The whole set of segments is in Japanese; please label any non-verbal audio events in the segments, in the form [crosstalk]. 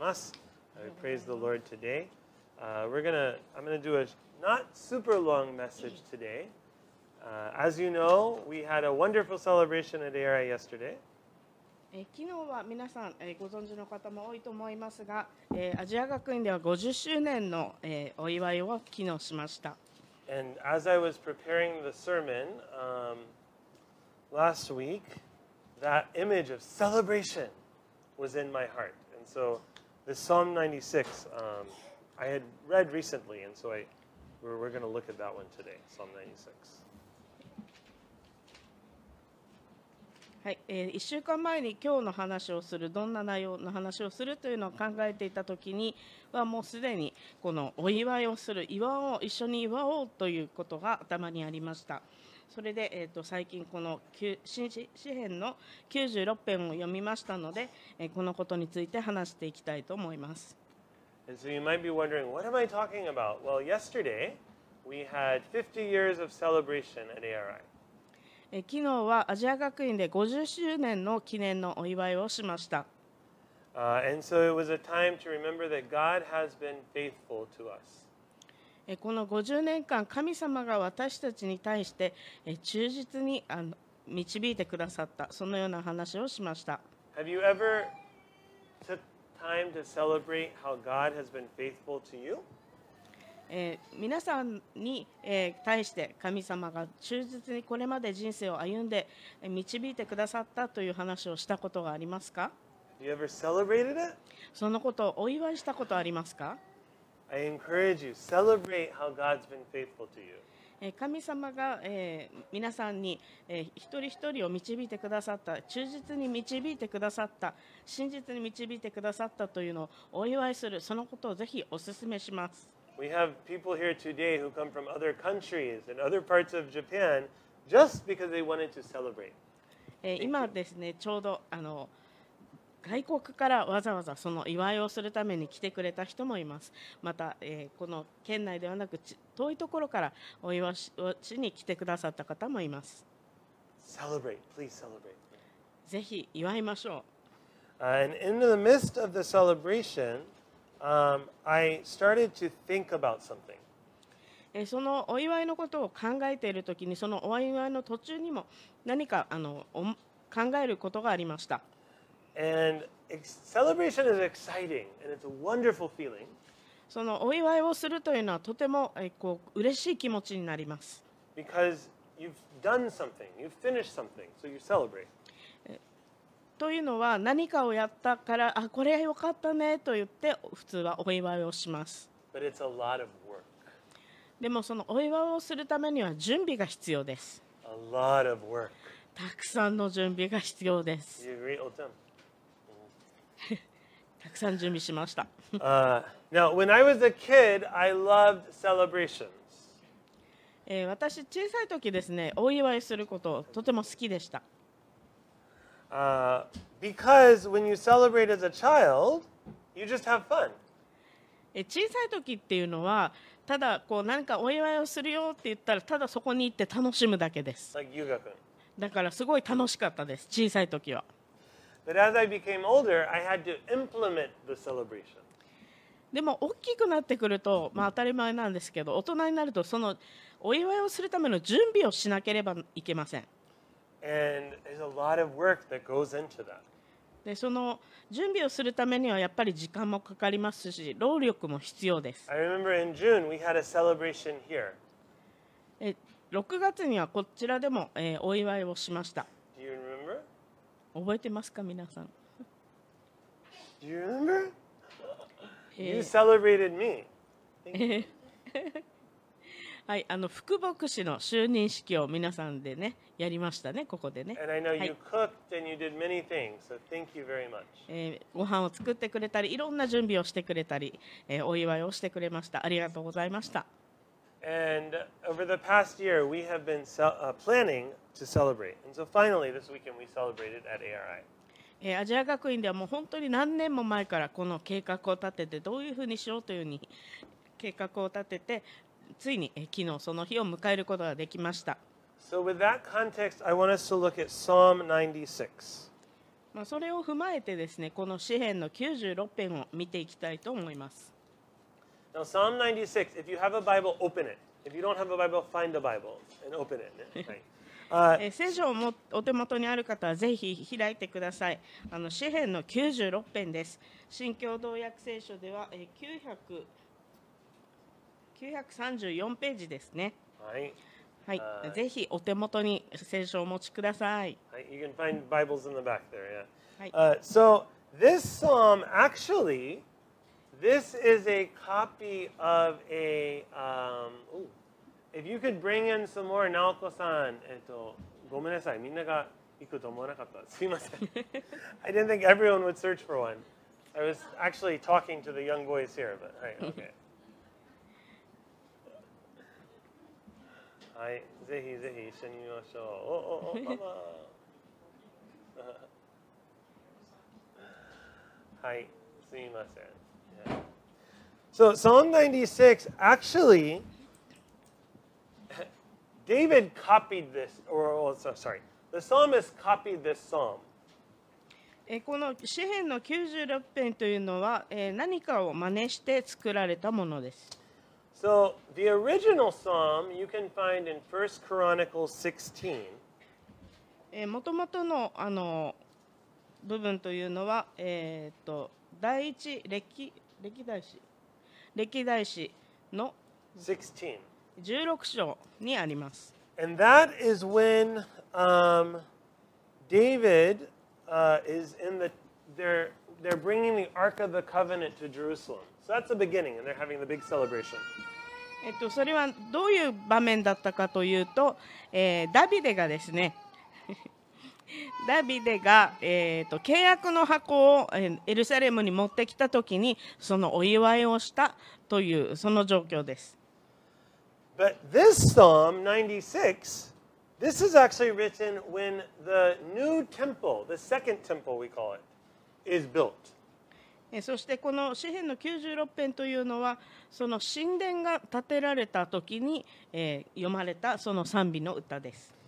from us. Uh, praise the Lord today. Uh, we're gonna. I'm gonna do a not super long message today. Uh, as you know, we had a wonderful celebration at ARI yesterday. え昨日は皆さん、えご存知の方も多いと思いますが、えアジア学院では50周年の、えお祝いを昨日しました。And as I was preparing the sermon um, last week, that image of celebration was in my heart. And so this Psalm 96, um, I had read recently, and so I, we're, we're going to look at that one today, Psalm 96. はい、えー1週間前に今日の話をするどんな内容の話をするというのを考えていた時にはもうすでにこのお祝いをする祝おう一緒に祝おうということが頭にありましたそれで、えー、と最近この新紙幣の96編を読みましたので、え、このことについて話していきたいと思います。昨日はアジア学院で50周年の記念のお祝いをしました。えーこの50年間神様が私たちに対してえー忠実にあの導いてくださったそのような話をしました Have you ever took time to celebrate how God has been faithful to you? えー皆さんに、えー対して神様が忠実にこれまで人生を歩んでえー導いてくださったという話をしたことがありますか?そのことをお祝いしたことありますか？I encourage you, celebrate how God's been faithful to you. えー神様が、えー皆さんに、えー一人一人を導いてくださった忠実に導いてくださった真実に導いてくださったというのをお祝いするそのことをぜひお勧めします We have people here today who come from other countries and other parts of Japan just because they wanted to celebrate. 今.ですねちょうどあの外国からわざわざその祝いをするために来てくれた人もいますまた、えーこの県内ではなくち遠いところからお祝いしに来てくださった方もいます.ぜひ祝いましょ Uh, and in the midst of the celebration, um, I started to think about something. う、えーそのお祝いのことを考えている時にそのお祝いの途中にも何かあのお考えることがありましたそのお祝いをするというのはとてもえこう嬉しい気持ちになります。というのは何かをやったからあこれよかったねと言って普通はお祝いをします。でもそのお祝いをするためには準備が必要です。たくさんの準備が必要です。たくさん準備しました Uh, now, when I was a kid, I loved celebrations. えー私小さい時ですねお祝いすることとても好きでした Uh, because when you celebrate as a child, you just have fun. えー小さい時っていうのはただこう何かお祝いをするよって言ったらただそこに行って楽しむだけです like. だからすごい楽しかったです小さい時はでも大きくなってくると、まあ、当たり前なんですけど大人になるとそのお祝いをするための準備をしなければいけません。でその準備をするためにはやっぱり時間もかかりますし労力も必要です。I 六6月にはこちらでも、え、お祝いをしました。覚えてますか皆さん、Do you remember? え。You ー celebrated me. はい、あの副牧師の就任式を皆さんでねやりましたねここでね、ご飯を作ってくれたりいろんな準備をしてくれたり、えーお祝いをしてくれました。ありがとうございました And over the past year, we have been uh, planning to celebrate. And so finally, this weekend, we celebrated at ARI. えーアジア学院ではもう本当に何年も前からこの計画を立ててどういうふうにしようというふうに計画を立ててついに、えー昨日その日を迎えることができました So, with that context, I want us to look at Psalm 96. まあ、それを踏まえてですねこの詩篇の96編を見ていきたいと思います。Now, Psalm 96, if you have a Bible, open it. If you don't have a Bible, find a Bible and open it. Right. Uh, えー聖書をもお手元にある方はぜひ開いてください。あの詩篇の96編です。新共同訳聖書では、えー、900 934ページですね。right. はいはい、ぜひお手元に聖書をお持ちください。Right, You can find Bibles in the back there, yeah. Right. Uh, so this psalm actually, this is a copy of a. Um, ooh, if you could bring in some more, Naoko-san, [laughs] えっと、ごめんなさい、みんなが行くと思わなかった。すいません。I didn't think everyone would search for one. I was actually talking to the young boys here, but right, okay. [laughs] はい、ぜひぜひ一緒に見ましょう。おおお、ママ。はい、すみません。 [laughs] So Psalm 96 actually David copied this or oh, so- sorry. The psalmist copied this psalm. えーこの詩篇の96編というのは、えー何かを真似して作られたものです。So the original psalm you can find in 1 Chronicles 16. もともとのあの部分というのは、えー、と第一歴歴代史歴代史の 16. 16章にあります。And that is when um, David uh, is in the they're they're bringing the Ark of the Covenant to Jerusalem. So that's the beginning, and they're having the big celebration. えっと、それはどういう場面だったかというと、えーダビデがですね [laughs] ダビデが、えー、と契約の箱を、えーエルサレムに持ってきた時にそのお祝いをしたというその状況です。But this Psalm 96, this is actually written when the new temple, the second temple we call it, is built. えーそしてこの詩篇の96編というのはその神殿が建てられた時に、えー読まれたその賛美の歌です。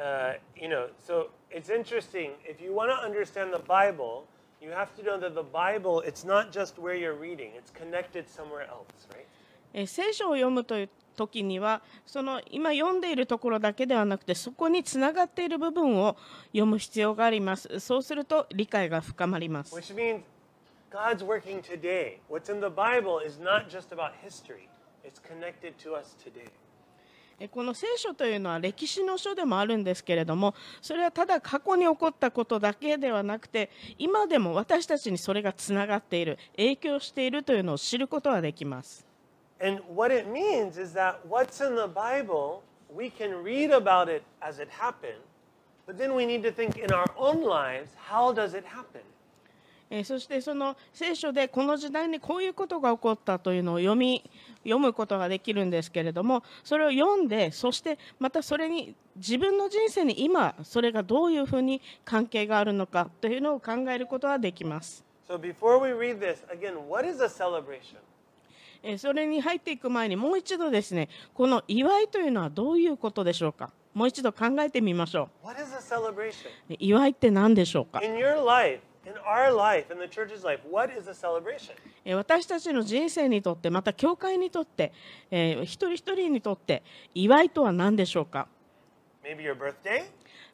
Uh, you know, so it's interesting. If you want to understand the Bible, you have to know that the Bible, it's not just where you're reading, it's connected somewhere else, right? えー聖書を読むという時にはその今読んでいるところだけではなくてそこにつながっている部分を読む必要がありますそうすると理解が深まります Which means God's working today. What's in the Bible is not just about history, it's connected to us today. この聖書というのは歴史の書でもあるんですけれどもそれはただ過去に起こったことだけではなくて今でも私たちにそれがつながっている影響しているというのを知ることはできます。えーそしてその聖書でこの時代にこういうことが起こったというのを読み読むことができるんですけれどもそれを読んでそしてまたそれに自分の人生に今それがどういうふうに関係があるのかというのを考えることができます。So before we read this, again, what is a celebration? えーそれに入っていく前にもう一度ですねこの祝いというのはどういうことでしょうか？もう一度考えてみましょ?う祝いって何でしょうか？In your life, 私たちの人生にとって、また教会にとって、えー、一人一人にとって、祝いとは何でしょうか？Maybe your birthday?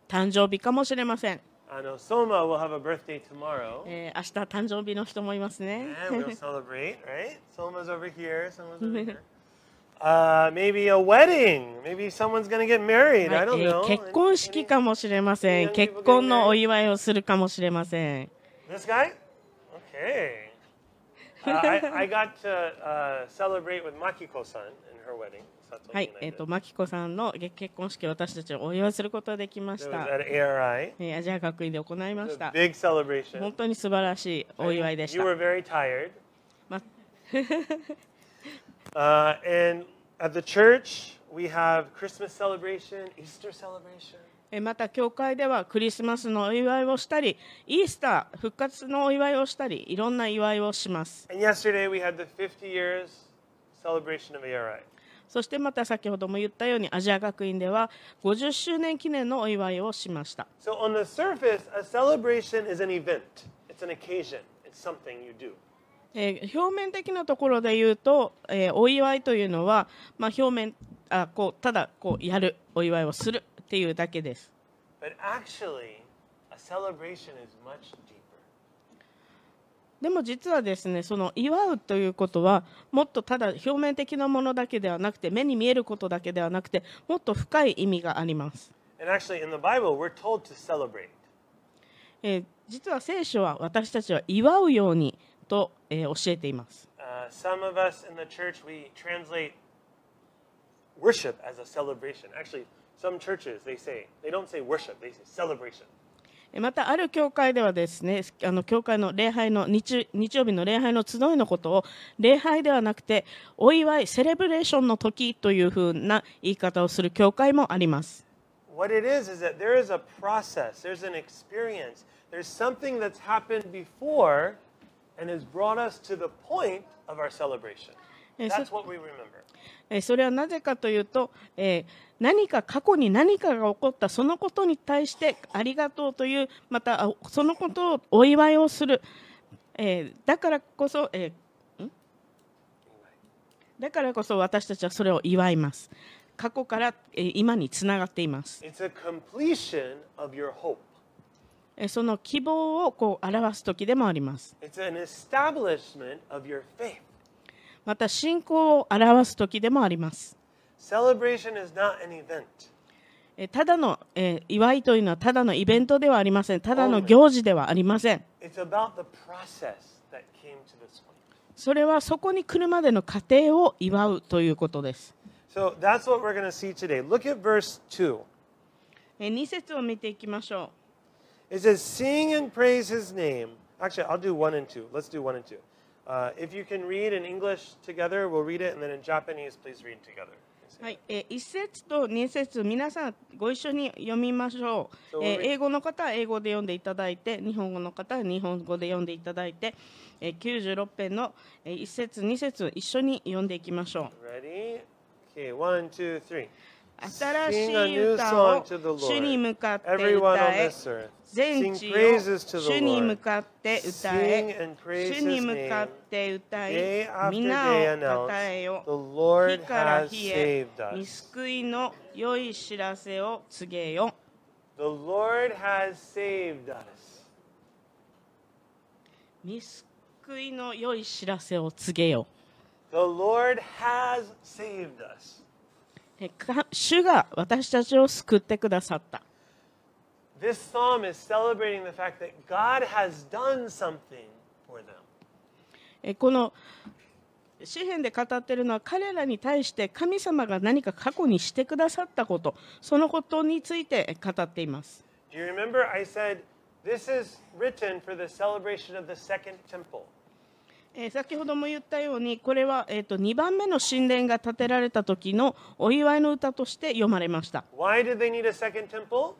誕生日かもしれません。あの、ソーマー will have a birthday tomorrow. えー、明日誕生日の人もいますね。結婚式かもしれません。結婚のお祝いをするかもしれません。This guy? Okay. Uh, I, I got to uh, celebrate with Makiko-san in her wedding. はい、えっ、と、マキコさんの結婚式を私たちはお祝いすることができました ARI. えーアジア学院で行いました。big celebration. 本当に素晴らしいお祝いでし You た。were very tired. ま Uh, and at the church, we have Christmas celebration, Easter celebration. えーまた教会ではクリスマスのお祝いをしたり、イースター復活のお祝いをしたり、いろんな祝いをします。And yesterday we had the 50 years celebration of ARI. そしてまた先ほども言ったようにアジア学院では50周年記念のお祝いをしました。So, on the surface, a celebration is an event, it's an occasion, it's something you do. えー表面的なところで言うと、えーお祝いというのは、まあ、表面あこうただこうやるお祝いをするっていうだけです。でも実はですね、その祝うということは、もっとただ表面的なものだけではなくて、目に見えることだけではなくて、もっと深い意味があります。実は聖書は私たちは祝うようにと、教えています。Some churches, they say, they don't say worship, they say celebration. えーまたある教会ではですねあの教会の礼拝の日日曜日の礼拝の集いのことを礼拝ではなくてお祝いセレブレーションの時というふうな言い方をする教会もあります What it is, is that there is a process, there's an experience, there's something that's happened before and has brought us to the point of our celebration. えーそれはなぜかというと、えー何か過去に何かが起こったそのことに対してありがとうというまたあそのことをお祝いをする、えーだからこそ、えだからこそ私たちはそれを祝います。過去から、えー今につながっています。その希望をこう表す時でもあります。It's an establishment of your faith. また信仰を表す時でもあります。ただの、え、祝いというのはただのイベントではありません。ただの行事ではありません。それはそこに来るまでの過程を祝うということです。So、2節を見ていきましょう。Actually, I'll do and. Let's do and. Uh, if you can read in English together, we'll read it. And then in Japanese, please read together. う。はい、え1節と2節皆さんご一緒に読みましょう。えー英語の方は英語で読んでいただいて、日本語の方は日本語で読んでいただいて、えー96編のえ1節2節一緒に読んでいきましょう。Ready? Okay, 1, 2, 3. 新しい歌を主に向かって歌え。全地を主に向かって歌え。主に向かって歌え。皆を讃えよ。日から日へ見救いの良い知らせを告げよ。The Lord has saved us. 見救いの良い知らせを告げよ。The Lord has saved us. 主が私たちを救ってくださった This psalm is celebrating the fact that God has done something for them. えこの詩篇で語っているのは彼らに対して神様が何か過去にしてくださったことそのことについて語っています Do you remember I said this is written for the celebration of the second temple? えー先ほども言ったようにこれは、えー、と2番目の神殿が建てられた時のお祝いの歌として読まれました、Why did they need a second temple?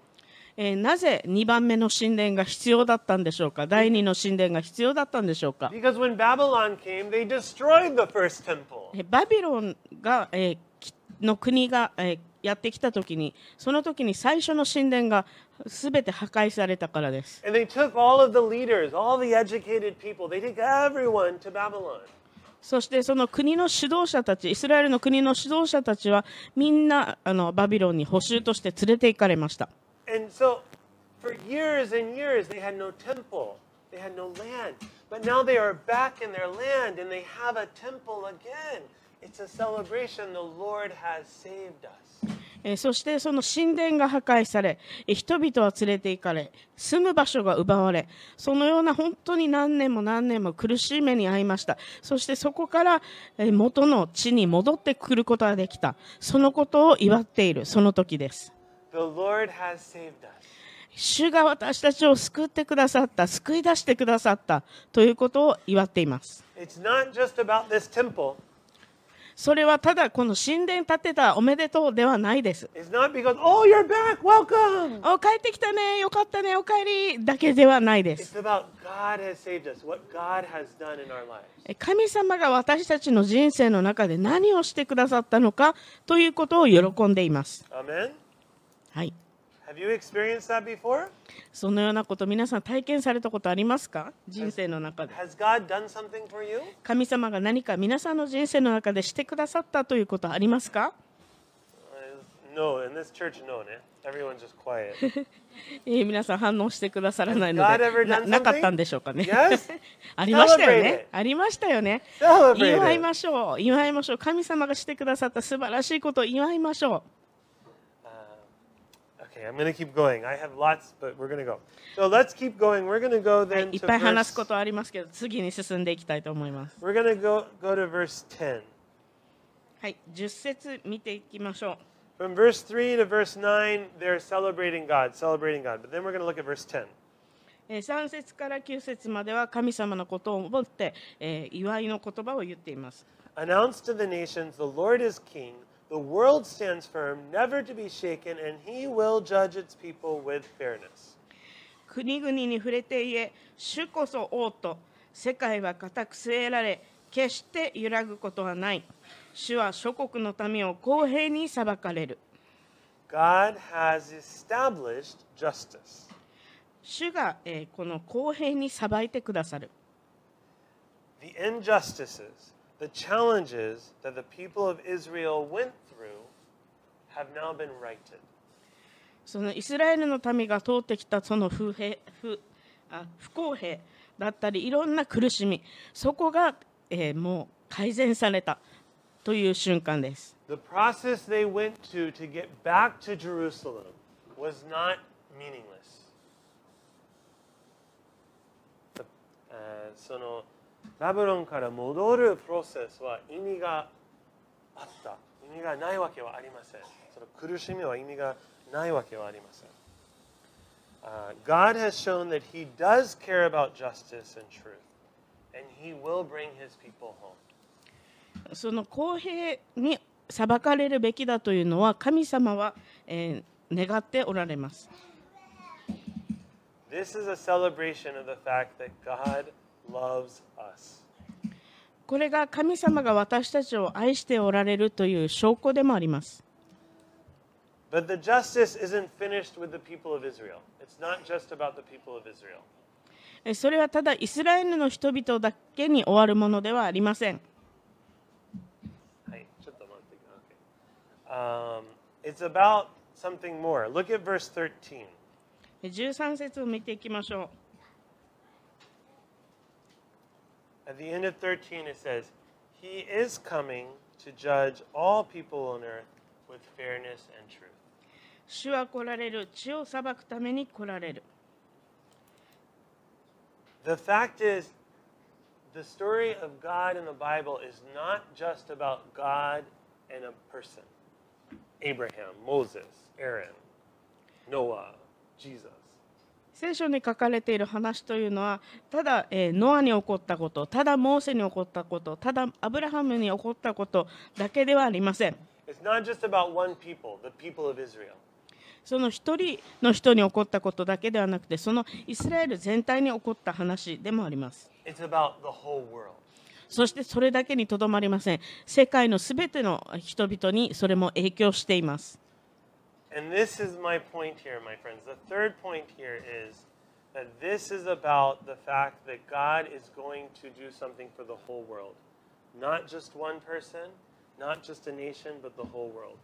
えーなぜ2番目の神殿が必要だったんでしょうか？第2の神殿が必要だったんでしょうか？Because when Babylon came, they destroyed the first temple. えーバビロンが、えーきの国が、えーやってきたときにそのときに最初の神殿がすべて破壊されたからです。そしてその国の指導者たち、イスラエルの国の指導者たちはみんなあのバビロンに捕囚として連れて行かれました。It's a celebration. The Lord has saved us. えーそしてその神殿が破壊されえー人々は連れて行かれ住む場所が奪われそのような本当に何年も何年も苦しい目に遭いましたそしてそこからえー元の地に戻ってくることができたそのことを祝っているその時です The Lord has saved us. 主が私たちを救ってくださった救い出してくださったということを祝っています It's not just about this temple, それはただこの神殿建てたおめでとうではないです。It's not because, oh, you're back, welcome. お帰ってきたね、よかったね、お帰りだけではないで It's す。about God has saved us, what God has done in our lives. え神様が私たちの人生の中で何をしてくださったのかということを喜んでいます。Amen? はい。Have you experienced that before? そのようなこと皆さん体験されたことありますか？人生の中で。Has God done something for you? 神様が何か皆さんの人生の中でしてくださったということありますか？Uh, no, in this church, no. ne? Everyone's just quiet. [laughs] えー皆さん反応してくださらないのでななかったんでしょうかね？Yes? [laughs] ありましたよね？ありましたよね？祝い.ましょう祝いましょう神様がしてくださった素晴らしいことを祝いましょ Okay, I'm going to keep going. I have lots, but we're going to go. So let's keep going. We're going to go う、はい then いっ to ぱい話す verse, ことありますけど次に進んでいきたいと思います we're going to go, go to verse 10. はい10節見ていきましょう From verse 3 to verse 9, they're celebrating God, celebrating God. But then we're going to look at verse 10. えー3節から9節までは神様のことを思って、えー祝いの言葉を言っています Announce to the nations, the Lord is king. The world stands firm, never to be shaken, and he will judge its people with fairness. 国々に触れて言え主こそ王と世界は固く据えられ決して揺らぐことはない主は諸国の民を公平に裁かれる God has established justice. 主が、えーこの公平に裁いてくださる The injustices, the challenges that the people of Israel went through have now been righted. そのイスラエルの民が通ってきたその不平不あ不公平だったりいろんな苦しみそこが、えーもう改善されたという瞬間です The process they went to to get back to Jerusalem was not meaningless. The- えーその バブロンから戻るプロセスは意味があった。意味がないわけはありません。その苦しみは意味がないわけはありません。Uh, God has shown that He does care about justice and truth, and He will bring His people home. その公平に裁かれるべきだというのは神様は、えー願っておられます This is a celebration of the fact that God これが神様が私たちを愛しておられるという証拠でもあります。それはただイスラエルの人々だけに終わるものではありません。13節を見ていきましょう。At the end of 13, it says, He is coming to judge all people on earth with fairness and truth. う主は来られる地を裁くために来られる The fact is, the story of God in the Bible is not just about God and a person Abraham, Moses, Aaron, Noah, Jesus. 聖書に書かれている話というのはただ、えーノアに起こったことただモーセに起こったことただアブラハムに起こったことだけではありません people, people. その一人の人に起こったことだけではなくてそのイスラエル全体に起こった話でもあります.そしてそれだけにとどまりません世界のすべての人々にそれも影響しています And this is my point here, my friends. The third point here is that this is about the fact that God is going to do something for the whole world. Not just one person, not just a nation, but the whole world.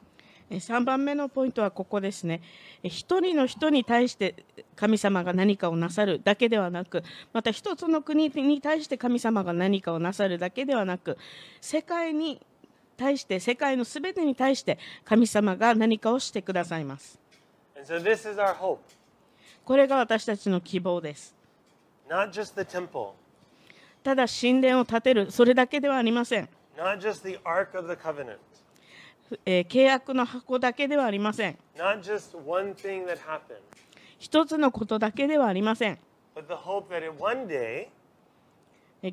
3番目のポイントはここですねえ一人の人に対して神様が何かをなさるだけではなくまた一つの国に対して神様が何かをなさるだけではなく世界に対して世界のすべてに対して神様が何かをしてくださいます。これが私たちの希望です。ただ神殿を建てるそれだけではありません。え、契約の箱だけではありません。一つのことだけではありません。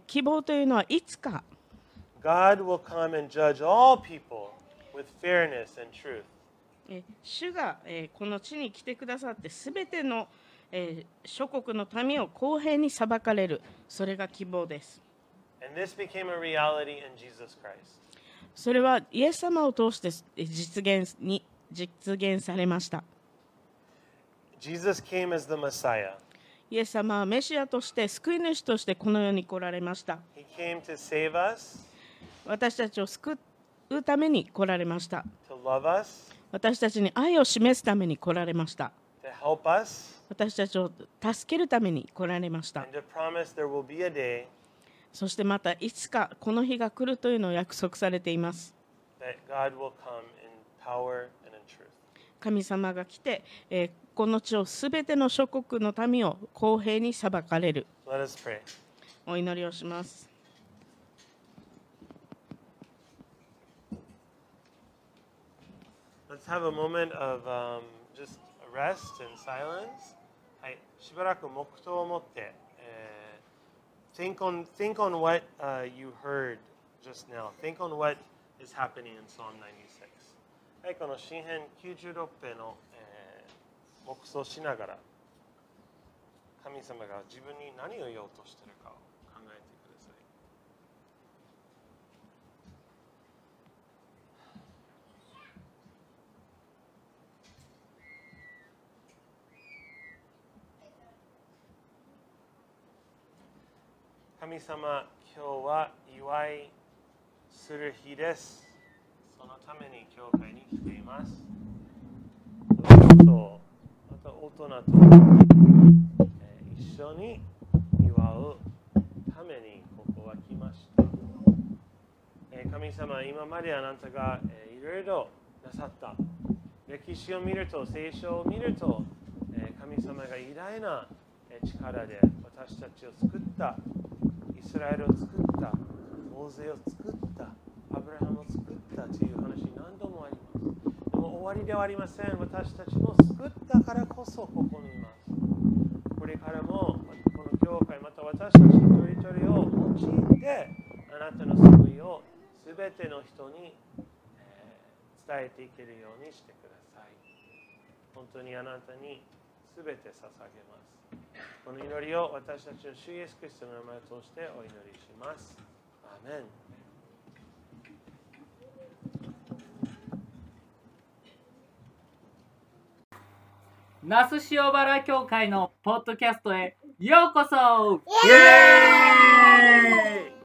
希望というのはいつか。God will come and judge all people with fairness and truth. え主が、えーこの地に来てくださってすべての、えー諸国の民を公平に裁かれるそれが希望です And this became a reality in Jesus Christ. それはイエス様を通してえー実現に実現されました Jesus came as the Messiah. イエス様はメシアとして救い主としてこの世に来られました He came to save us, 私たちを救うために来られました。私たちに愛を示すために来られました。私たちを助けるために来られました。そしてまたいつかこの日が来るというのを約束されています.神様が来て、えーこの地をすべての諸国の民を公平に裁かれる.お祈りをします。Let's have a moment of um, just rest and silence. はい、しばらく黙祷を持って、えー think on think on what、uh, you heard just now. Think on what is happening in Psalm 96. はい、この詩編96編の、えー黙想しながら神様が自分に何を言おうとしているかを考えてください。神様、今日は祝いする日です。そのために教会に来ています。とまた大人と、え一緒に祝うためにここは来ました。え神様、今まであなたが、えーいろいろなさった。歴史を見ると、聖書を見ると、え神様が偉大な力で私たちを救った。イスラエルを作った、大勢を作った、アブラハムを作ったという話何度もあります。でも終わりではありません。私たちも救ったからこそここにいます。これからもこの教会また私たちの一人一人を用いてあなたの救いをすべての人に、伝えていけるようにしてください。本当にあなたにすべて捧げます。この祈りを私たちの主イエス・クリストの名前を通してお祈りします。アーメン。那須塩原教会のポッドキャストへようこそイエーイ